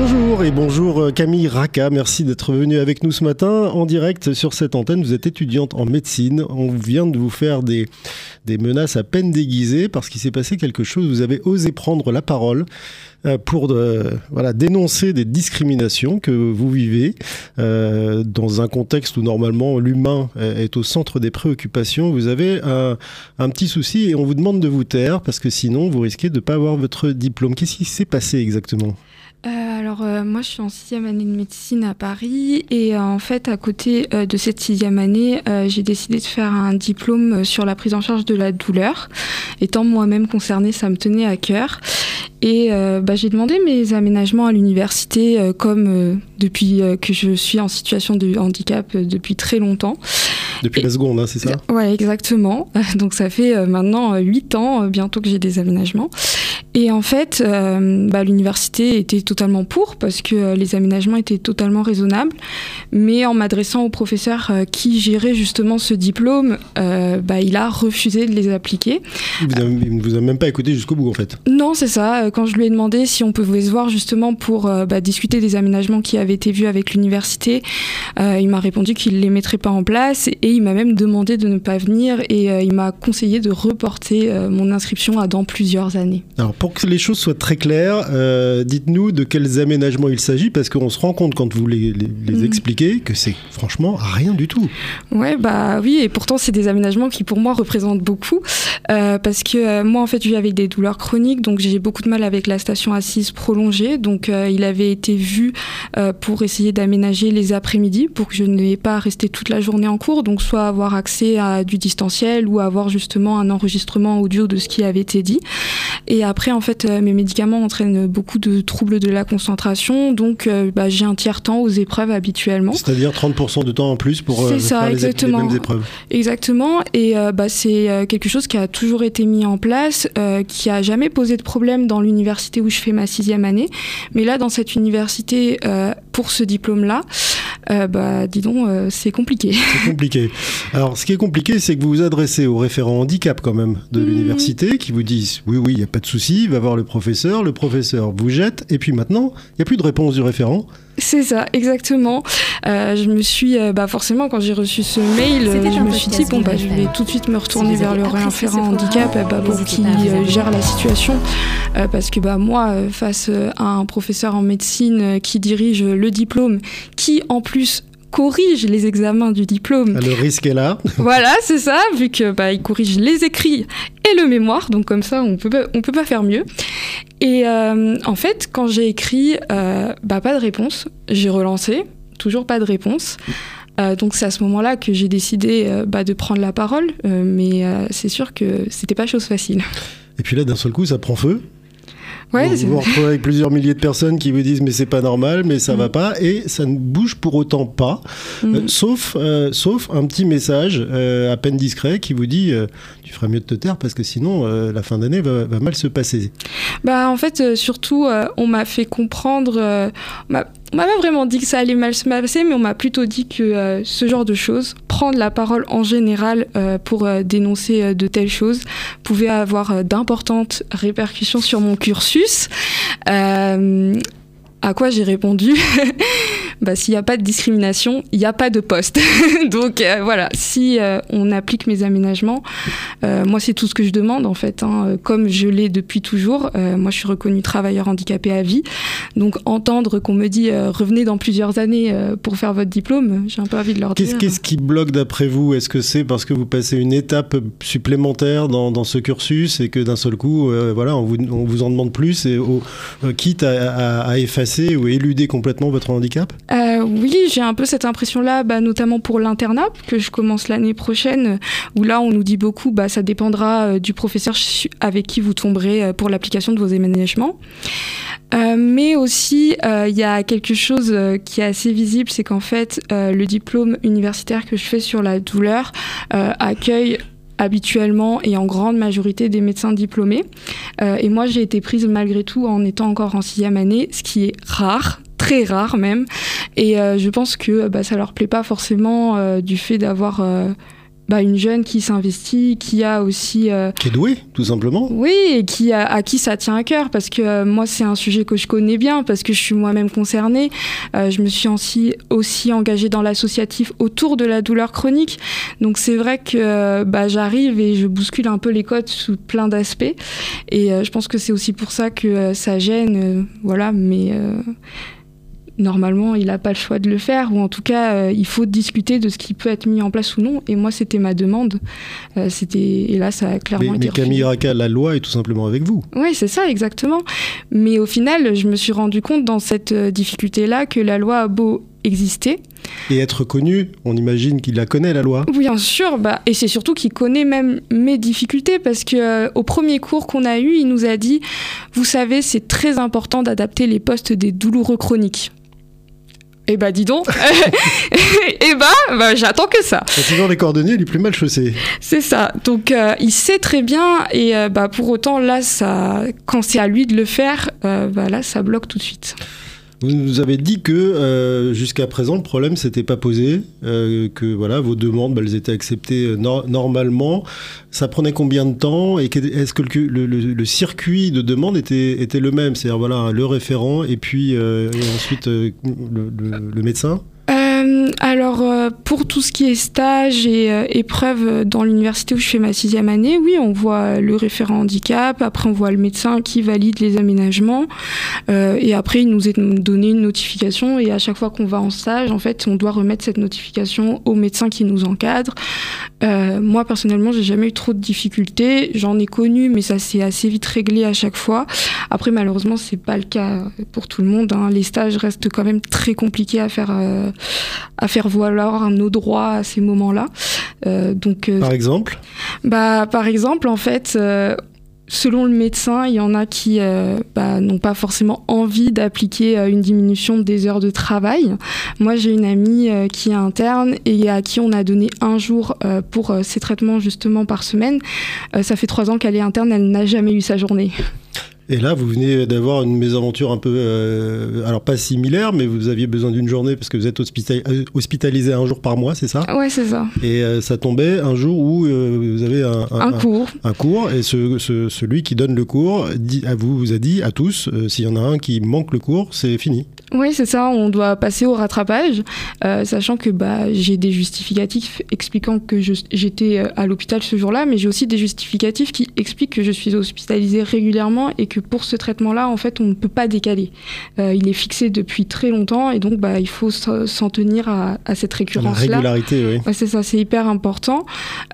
Bonjour et bonjour euh, Camille Raka, merci d'être venue avec nous ce matin en direct sur cette antenne. Vous êtes étudiante en médecine, on vient de vous faire des, des menaces à peine déguisées parce qu'il s'est passé quelque chose, vous avez osé prendre la parole euh, pour euh, voilà, dénoncer des discriminations que vous vivez dans un contexte où normalement l'humain est au centre des préoccupations. Vous avez un, un, petit souci et on vous demande de vous taire parce que sinon vous risquez de ne pas avoir votre diplôme. Qu'est-ce qui s'est passé exactement? euh, alors euh, moi je suis en sixième année de médecine à Paris et euh, en fait à côté de cette sixième année j'ai décidé de faire un diplôme sur la prise en charge de la douleur. Étant moi-même concernée ça me tenait à cœur et bah, j'ai demandé mes aménagements à l'université comme depuis que je suis en situation de handicap depuis très longtemps. Depuis la seconde, hein, c'est ça? Ouais, exactement. Donc ça fait maintenant huit ans bientôt que j'ai des aménagements. Et en fait, euh, bah, l'université était totalement pour parce que euh, les aménagements étaient totalement raisonnables. Mais en m'adressant au professeur euh, qui gérait justement ce diplôme, bah, il a refusé de les appliquer. il ne vous a même pas écouté jusqu'au bout en fait Non, c'est ça. Quand je lui ai demandé si on pouvait se voir justement pour bah, discuter des aménagements qui avaient été vus avec l'université, il m'a répondu qu'il ne les mettrait pas en place et il m'a même demandé de ne pas venir et il m'a conseillé de reporter mon inscription à dans plusieurs années. Alors pour que les choses soient très claires, euh, dites-nous de quels aménagements il s'agit, parce qu'on se rend compte quand vous les, mm. expliquez que c'est franchement rien du tout. Ouais, bah oui, et pourtant c'est des aménagements qui pour moi représentent beaucoup, euh, parce que euh, moi en fait je vis avec des douleurs chroniques, donc j'ai beaucoup de mal avec la station assise prolongée, donc il avait été vu pour essayer d'aménager les après-midi pour que je n'ai pas à rester toute la journée en cours, donc soit avoir accès à du distanciel ou avoir justement un enregistrement audio de ce qui avait été dit. Et après, en fait, euh, mes médicaments entraînent beaucoup de troubles de la concentration, donc euh, bah, j'ai un tiers temps aux épreuves habituellement. C'est-à-dire 30% de temps en plus pour euh, les, mêmes épreuves. Exactement, et bah, c'est quelque chose qui a toujours été mis en place, qui a jamais posé de problème dans l'université où je fais ma sixième année, mais là, dans cette université, pour ce diplôme-là, bah, dis donc, c'est compliqué. C'est compliqué. Alors, ce qui est compliqué, c'est que vous vous adressez aux référents handicap quand même de mmh. l'université, qui vous disent oui, oui, il n'y a pas de souci, va voir le professeur, le professeur vous jette, et puis maintenant, il n'y a plus de réponse du référent. C'est ça, exactement. Euh, je me suis, euh, bah forcément, quand j'ai reçu ce mail, je me suis dit bon bah je vais tout de suite me retourner vers le référent handicap bah, pour qu'il euh, gère la situation, parce que bah moi, face à un professeur en médecine qui dirige le diplôme, qui en plus corrige les examens du diplôme. Ah, le risque est là. voilà, c'est ça, vu que bah, il corrige les écrits et le mémoire, donc comme ça on peut on peut pas faire mieux. Et euh, en fait, quand j'ai écrit, euh, bah pas de réponse, j'ai relancé, toujours pas de réponse. Euh, donc c'est à ce moment-là que j'ai décidé bah, de prendre la parole, mais c'est sûr que c'était pas chose facile. Et puis là, d'un seul coup, ça prend feu. Ouais, vous vous retrouvez avec plusieurs milliers de personnes qui vous disent mais c'est pas normal, mais ça va mm. pas, et ça ne bouge pour autant pas, mm. euh, sauf, euh, sauf un petit message euh, à peine discret qui vous dit tu feras mieux de te taire parce que sinon la fin d'année va, va, mal se passer. Bah en fait surtout on m'a fait comprendre, on m'a pas vraiment dit que ça allait mal se passer, mais on m'a plutôt dit que euh, ce genre de choses, prendre la parole en général euh, pour euh, dénoncer de telles choses, pouvait avoir d'importantes répercussions sur mon cursus. à quoi j'ai répondu? bah, s'il n'y a pas de discrimination, il n'y a pas de poste. Donc euh, voilà, si euh, on applique mes aménagements, euh, moi c'est tout ce que je demande en fait. Hein. Comme je l'ai depuis toujours, moi je suis reconnue travailleur handicapé à vie. Donc entendre qu'on me dit revenez dans plusieurs années pour faire votre diplôme, j'ai un peu envie de leur dire. Qu'est-ce qui bloque d'après vous? Est-ce que c'est parce que vous passez une étape supplémentaire dans, dans ce cursus et que d'un seul coup, voilà, on vous, on vous, en demande plus et au, quitte à, à, à effacer ou éluder complètement votre handicap? Euh, oui, j'ai un peu cette impression-là, bah, notamment pour l'internat que je commence l'année prochaine, où là on nous dit beaucoup, bah, ça dépendra euh, du professeur avec qui vous tomberez euh, pour l'application de vos aménagements. mais aussi, il y a quelque chose qui est assez visible, c'est qu'en fait, le diplôme universitaire que je fais sur la douleur accueille habituellement et en grande majorité des médecins diplômés. et moi, j'ai été prise malgré tout en étant encore en sixième année, ce qui est rare très rare même. Et je pense que bah, ça leur plaît pas forcément du fait d'avoir bah, une jeune qui s'investit, qui a aussi... Euh, qui est douée, tout simplement. Oui, et qui a, à qui ça tient à cœur, parce que euh, moi, c'est un sujet que je connais bien, parce que je suis moi-même concernée. Euh, je me suis aussi, aussi engagée dans l'associatif autour de la douleur chronique. Donc c'est vrai que bah, j'arrive et je bouscule un peu les codes sous plein d'aspects. Et je pense que c'est aussi pour ça que ça gêne, voilà, mais normalement, il n'a pas le choix de le faire, ou en tout cas, euh, il faut discuter de ce qui peut être mis en place ou non. Et moi, c'était ma demande. Euh, c'était et là, ça a clairement été. Mais Camille Raka, la loi est tout simplement avec vous. Oui, c'est ça, exactement. Mais au final, je me suis rendu compte dans cette euh, difficulté-là que la loi a beau exister. Et être connu, on imagine qu'il la connaît la loi. Oui, bien sûr, bah, et c'est surtout qu'il connaît même mes difficultés parce que au premier cours qu'on a eu, il nous a dit, vous savez, c'est très important d'adapter les postes des douloureux chroniques. Eh bah dis donc, eh bah, bah, j'attends que ça. Toujours les coordonnées, il est plus mal chaussé. C'est ça. Donc euh, il sait très bien et euh, bah pour autant là, ça, quand c'est à lui de le faire, euh, bah là ça bloque tout de suite. Vous nous avez dit que euh, jusqu'à présent le problème s'était pas posé, euh, que voilà vos demandes bah, elles étaient acceptées euh, normalement. Ça prenait combien de temps et est-ce que le, circuit de demande était, était le même, c'est-à-dire voilà le référent et puis et ensuite le médecin? Euh, alors, euh, pour tout ce qui est stage et euh, épreuve dans l'université où je fais ma sixième année, oui, on voit le référent handicap, après on voit le médecin qui valide les aménagements, et après il nous est donné une notification, et à chaque fois qu'on va en stage, en fait, on doit remettre cette notification au médecin qui nous encadre. moi, personnellement, j'ai jamais eu trop de difficultés, j'en ai connu, mais ça s'est assez vite réglé à chaque fois. Après, malheureusement, c'est pas le cas pour tout le monde. Hein. Les stages restent quand même très compliqués à faire à faire valoir nos droits à ces moments-là. Euh, donc, euh, par exemple bah, Par exemple, en fait, euh, selon le médecin, il y en a qui bah, n'ont pas forcément envie d'appliquer une diminution des heures de travail. Moi, j'ai une amie qui est interne et à qui on a donné un jour pour ses traitements justement par semaine. ça fait trois ans qu'elle est interne, elle n'a jamais eu sa journée. Et là, vous venez d'avoir une mésaventure un peu, euh, alors pas similaire, mais vous aviez besoin d'une journée parce que vous êtes euh, hospitalisé un jour par mois, c'est ça? Ouais, c'est ça. Et euh, ça tombait un jour où vous avez un, un, cours. Un, cours, et ce, celui qui donne le cours dit, à vous, vous a dit à tous, s'il y en a un qui manque le cours, c'est fini. Oui, c'est ça, on doit passer au rattrapage, sachant que bah, j'ai des justificatifs expliquant que j'étais à l'hôpital ce jour-là, mais j'ai aussi des justificatifs qui expliquent que je suis hospitalisé régulièrement et que pour ce traitement-là, en fait, on ne peut pas décaler. Euh, il est fixé depuis très longtemps et donc bah, il faut s'en tenir à, cette récurrence-là. La régularité, oui. c'est ça, c'est hyper important.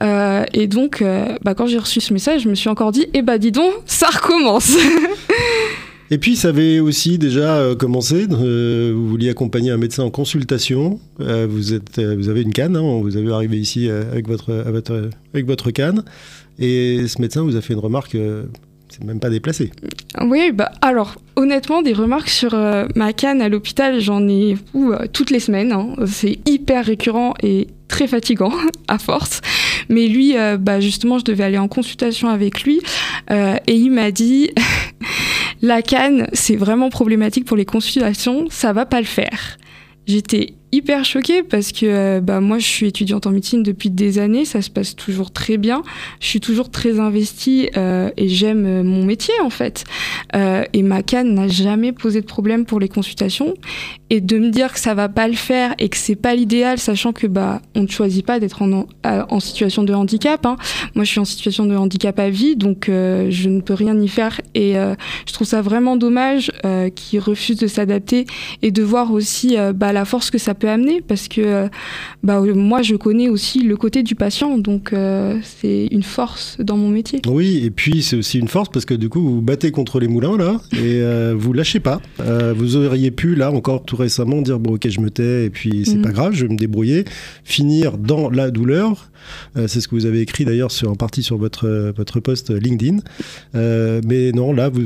Euh, et donc, euh, bah, quand j'ai reçu ce message, je me suis encore dit, eh bah dis donc, ça recommence. Et puis, ça avait aussi déjà commencé. vous vouliez accompagner un médecin en consultation. vous, êtes, vous avez une canne. Hein, vous avez arrivé ici avec votre, avec votre canne. Et ce médecin vous a fait une remarque c'est même pas déplacé. Oui, bah alors honnêtement, des remarques sur euh, ma canne à l'hôpital, j'en ai euh, toutes les semaines. Hein. C'est hyper récurrent et très fatigant à force. Mais lui, euh, bah justement, je devais aller en consultation avec lui et il m'a dit la canne, c'est vraiment problématique pour les consultations, ça va pas le faire. J'étais hyper choquée parce que euh, bah, moi, je suis étudiante en médecine depuis des années, ça se passe toujours très bien. Je suis toujours très investie euh, et j'aime euh, mon métier en fait. et ma canne n'a jamais posé de problème pour les consultations. Et de me dire que ça va pas le faire et que c'est pas l'idéal, sachant que bah on ne choisit pas d'être en, en, situation de handicap. Hein. Moi, je suis en situation de handicap à vie, donc je ne peux rien y faire. Et je trouve ça vraiment dommage qu'ils refusent de s'adapter et de voir aussi bah, la force que ça peut amener parce que euh, bah, moi je connais aussi le côté du patient donc euh, c'est une force dans mon métier. Oui et puis c'est aussi une force parce que du coup vous battez contre les moulins là et euh, vous lâchez pas. vous auriez pu là encore tout récemment dire bon ok je me tais et puis c'est mhm. pas grave je vais me débrouiller finir dans la douleur. c'est ce que vous avez écrit d'ailleurs sur, en partie sur votre, votre post LinkedIn. mais non, là, vous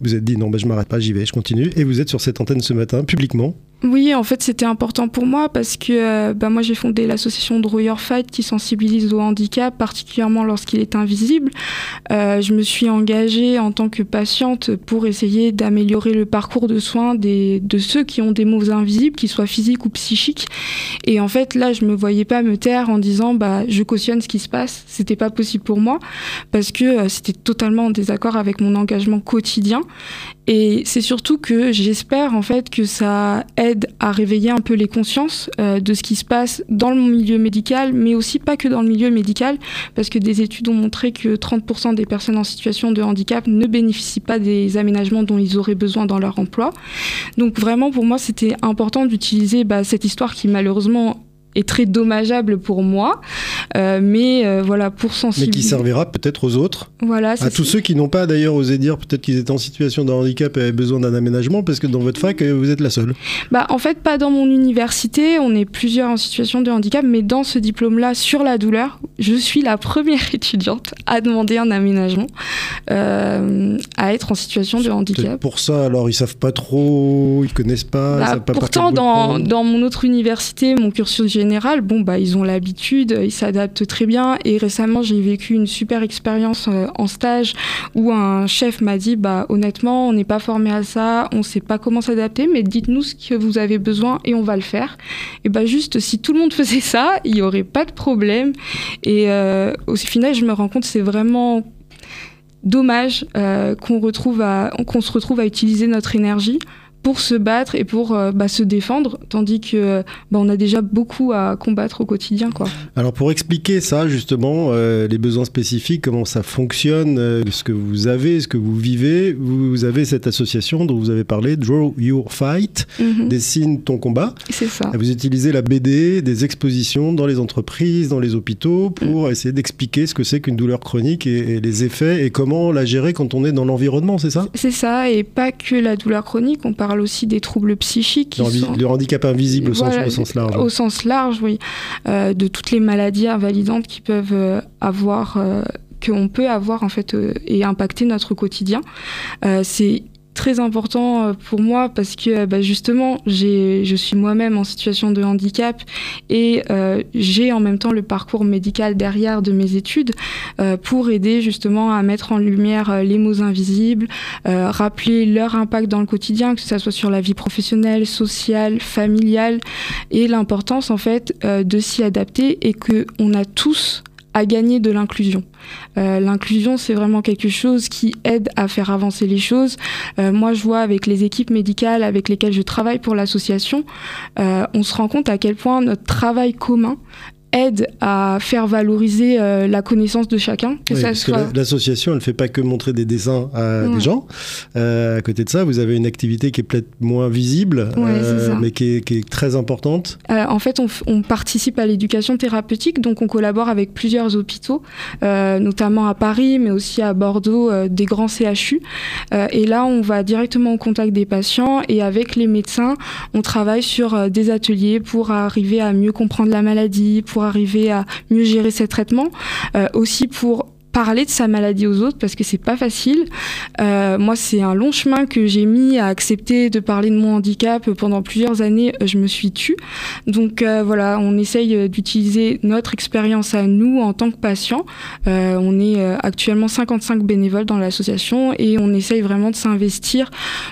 vous êtes dit non, ben, je m'arrête pas, j'y vais, je continue. Et vous êtes sur cette antenne ce matin, publiquement, Oui, en fait, c'était important pour moi parce que euh, bah, moi, j'ai fondé l'association Draw Your Fight qui sensibilise au handicap, particulièrement lorsqu'il est invisible. Euh, je me suis engagée en tant que patiente pour essayer d'améliorer le parcours de soins des, de ceux qui ont des maux invisibles, qu'ils soient physiques ou psychiques. Et en fait, là, je me voyais pas me taire en disant bah, je cautionne ce qui se passe. C'était pas possible pour moi parce que euh, c'était totalement en désaccord avec mon engagement quotidien. Et c'est surtout que j'espère en fait que ça aide à réveiller un peu les consciences euh, de ce qui se passe dans le milieu médical, mais aussi pas que dans le milieu médical, parce que des études ont montré que 30% des personnes en situation de handicap ne bénéficient pas des aménagements dont ils auraient besoin dans leur emploi. Donc vraiment pour moi c'était important d'utiliser bah, cette histoire qui malheureusement est très dommageable pour moi, euh, mais euh, voilà pour sensibiliser. Mais qui servira peut-être aux autres. Voilà. À tous ceux qui n'ont pas d'ailleurs osé dire peut-être qu'ils étaient en situation de handicap et avaient besoin d'un aménagement, parce que dans votre fac euh, vous êtes la seule. Bah en fait pas dans mon université, on est plusieurs en situation de handicap, mais dans ce diplôme-là sur la douleur, je suis la première étudiante à demander un aménagement, à être en situation de handicap. Pour ça, alors ils savent pas trop, ils connaissent pas. Bah, savent pas pourtant dans, dans mon autre université, mon cursus général général, bon, bah, ils ont l'habitude, ils s'adaptent très bien. Et récemment, j'ai vécu une super expérience euh, en stage où un chef m'a dit, bah, honnêtement, on n'est pas formé à ça, on ne sait pas comment s'adapter, mais dites-nous ce que vous avez besoin et on va le faire. Et bah, juste, si tout le monde faisait ça, il n'y aurait pas de problème. Et euh, au final, je me rends compte, c'est vraiment dommage euh, qu'on se retrouve à utiliser notre énergie pour se battre et pour euh, bah, se défendre, tandis que bah, on a déjà beaucoup à combattre au quotidien. Quoi. Alors pour expliquer ça justement, euh, les besoins spécifiques, comment ça fonctionne, euh, ce que vous avez, ce que vous vivez, vous, avez cette association dont vous avez parlé, Draw Your Fight, mhm. dessine ton combat. C'est ça. Vous utilisez la BD, des expositions dans les entreprises, dans les hôpitaux, pour mhm. essayer d'expliquer ce que c'est qu'une douleur chronique et, et, les effets et comment la gérer quand on est dans l'environnement, c'est ça? C'est ça, et pas que la douleur chronique, on parle aussi des troubles psychiques. Le, handicap invisible au, sens, large. Au sens large, oui. Euh, de toutes les maladies invalidantes qui peuvent euh, avoir euh, qu'on peut avoir en fait et impacter notre quotidien. c'est important euh, pour moi parce que euh, bah, justement je suis moi-même en situation de handicap et euh, j'ai en même temps le parcours médical derrière de mes études pour aider justement à mettre en lumière les mots invisibles, rappeler leur impact dans le quotidien, que ce soit sur la vie professionnelle, sociale, familiale et l'importance en fait de s'y adapter et que on a tous à gagner de l'inclusion. Euh, l'inclusion, c'est vraiment quelque chose qui aide à faire avancer les choses. Euh, moi, je vois avec les équipes médicales avec lesquelles je travaille pour l'association, euh, on se rend compte à quel point notre travail commun aide à faire valoriser euh, la connaissance de chacun. Que l'association, elle ne fait pas que montrer des dessins à des gens. Euh, à côté de ça, vous avez une activité qui est peut-être moins visible, euh, mais qui est, très importante. en fait, on, participe à l'éducation thérapeutique, donc on collabore avec plusieurs hôpitaux, notamment à Paris, mais aussi à Bordeaux, des grands CHU. et là, on va directement au contact des patients et avec les médecins, on travaille sur des ateliers pour arriver à mieux comprendre la maladie, pour arriver à mieux gérer ses traitements, euh, aussi pour parler de sa maladie aux autres parce que c'est pas facile. Euh, moi, c'est un long chemin que j'ai mis à accepter de parler de mon handicap pendant plusieurs années. Euh, je me suis tue. Donc euh, voilà, on essaye d'utiliser notre expérience à nous en tant que patients. on est actuellement 55 bénévoles dans l'association et on essaye vraiment de s'investir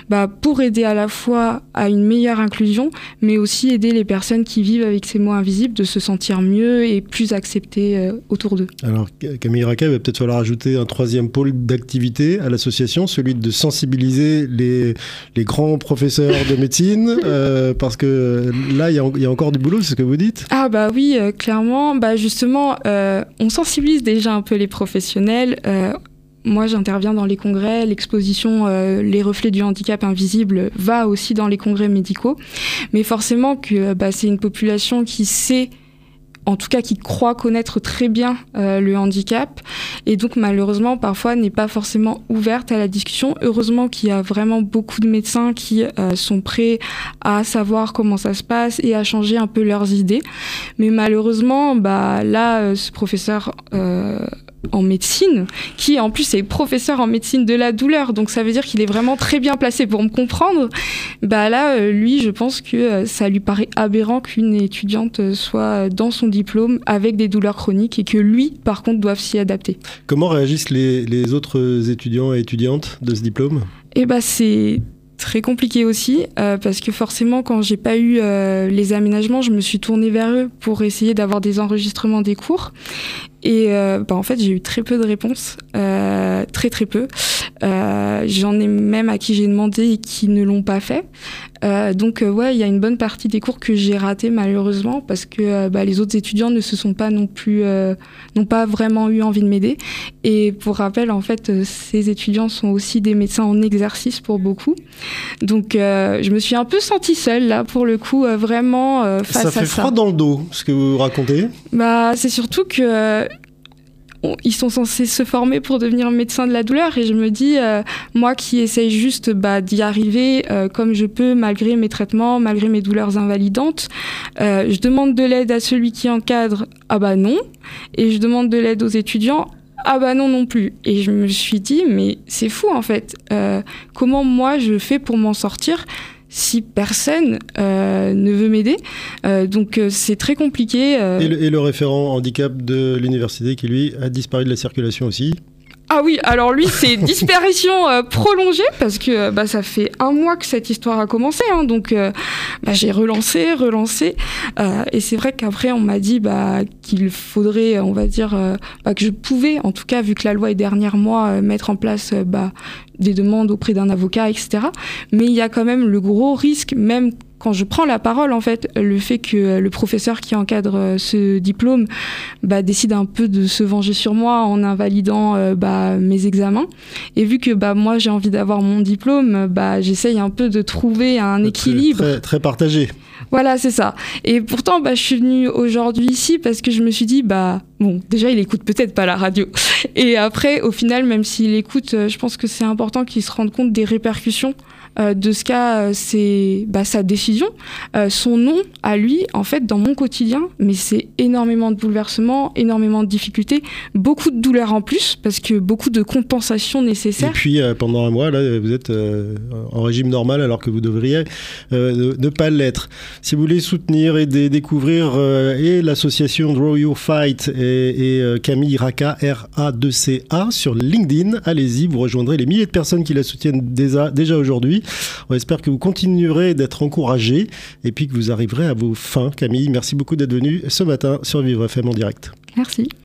bah, pour aider à la fois à une meilleure inclusion, mais aussi aider les personnes qui vivent avec ces mots invisibles de se sentir mieux et plus acceptées autour d'eux. Alors Camille Raquet va peut-être il falloir ajouter un troisième pôle d'activité à l'association, celui de sensibiliser les, les grands professeurs de médecine, euh, parce que là, il y, a encore du boulot, c'est ce que vous dites? Ah bah oui, euh, clairement. Bah justement, euh, on sensibilise déjà un peu les professionnels. moi, j'interviens dans les congrès. L'exposition Les reflets du handicap invisible va aussi dans les congrès médicaux. Mais forcément que bah, c'est une population qui sait en tout cas qui croit connaître très bien euh, le handicap et donc malheureusement parfois n'est pas forcément ouverte à la discussion. Heureusement qu'il y a vraiment beaucoup de médecins qui euh, sont prêts à savoir comment ça se passe et à changer un peu leurs idées. Mais malheureusement, bah là, euh, ce professeur en médecine, qui en plus est professeur en médecine de la douleur, donc ça veut dire qu'il est vraiment très bien placé pour me comprendre. Bah là, euh, lui, je pense que euh, ça lui paraît aberrant qu'une étudiante soit dans son diplôme avec des douleurs chroniques et que lui, par contre, doive s'y adapter. Comment réagissent les, les autres étudiants et étudiantes de ce diplôme? Eh bah c'est très compliqué aussi euh, parce que forcément quand j'ai pas eu euh, les aménagements je me suis tournée vers eux pour essayer d'avoir des enregistrements des cours et euh, bah, en fait j'ai eu très peu de réponses très très peu. J'en ai même à qui j'ai demandé et qui ne l'ont pas fait donc ouais il y a une bonne partie des cours que j'ai raté malheureusement parce que bah, les autres étudiants ne se sont pas non plus n'ont pas vraiment eu envie de m'aider et pour rappel en fait ces étudiants sont aussi des médecins en exercice pour beaucoup donc euh, je me suis un peu sentie seule là pour le coup, euh, vraiment euh, face à ça. Ça fait froid dans le dos, ce que vous racontez. Bah c'est surtout que ils sont censés se former pour devenir médecin de la douleur et je me dis moi qui essaye juste bah, d'y arriver comme je peux malgré mes traitements malgré mes douleurs invalidantes je demande de l'aide à celui qui encadre ah bah non et je demande de l'aide aux étudiants ah bah non non plus. Et je me suis dit, mais c'est fou en fait. Euh, comment moi je fais pour m'en sortir si personne euh, ne veut m'aider. Euh, donc c'est très compliqué. Et le, et, le, référent handicap de l'université qui lui a disparu de la circulation aussi ah oui, alors lui, c'est disparition euh, prolongée parce que euh, bah, ça fait un mois que cette histoire a commencé. Hein, donc euh, bah, j'ai relancé, relancé. et c'est vrai qu'après, on m'a dit bah, qu'il faudrait, on va dire, bah, que je pouvais, en tout cas, vu que la loi est dernière mois, mettre en place bah, des demandes auprès d'un avocat, etc. Mais il y a quand même le gros risque, même quand je prends la parole, en fait, le fait que le professeur qui encadre euh, ce diplôme bah, décide un peu de se venger sur moi en invalidant euh, bah, mes examens. Et vu que bah, moi j'ai envie d'avoir mon diplôme, bah, j'essaye un peu de trouver un équilibre. Très, très partagé. Voilà, c'est ça. Et pourtant, bah, je suis venue aujourd'hui ici parce que je me suis dit, bah, bon, déjà, il écoute peut-être pas la radio. Et après, au final, même s'il écoute, euh, je pense que c'est important qu'il se rende compte des répercussions de ce qu'a euh, bah, sa décision, euh, son nom à lui, en fait, dans mon quotidien, mais c'est énormément de bouleversements, énormément de difficultés, beaucoup de douleurs en plus, parce que beaucoup de compensations nécessaires. Et puis, pendant un mois, là, vous êtes en régime normal alors que vous devriez ne, pas l'être. Si vous voulez soutenir et découvrir et l'association Draw Your Fight et, Camille Raka, R-A-2-C-A, sur LinkedIn, allez-y, vous rejoindrez les milliers de personnes qui la soutiennent déjà aujourd'hui. On espère que vous continuerez d'être encouragés et puis que vous arriverez à vos fins. Camille, merci beaucoup d'être venue ce matin sur Vivre FM en direct. Merci.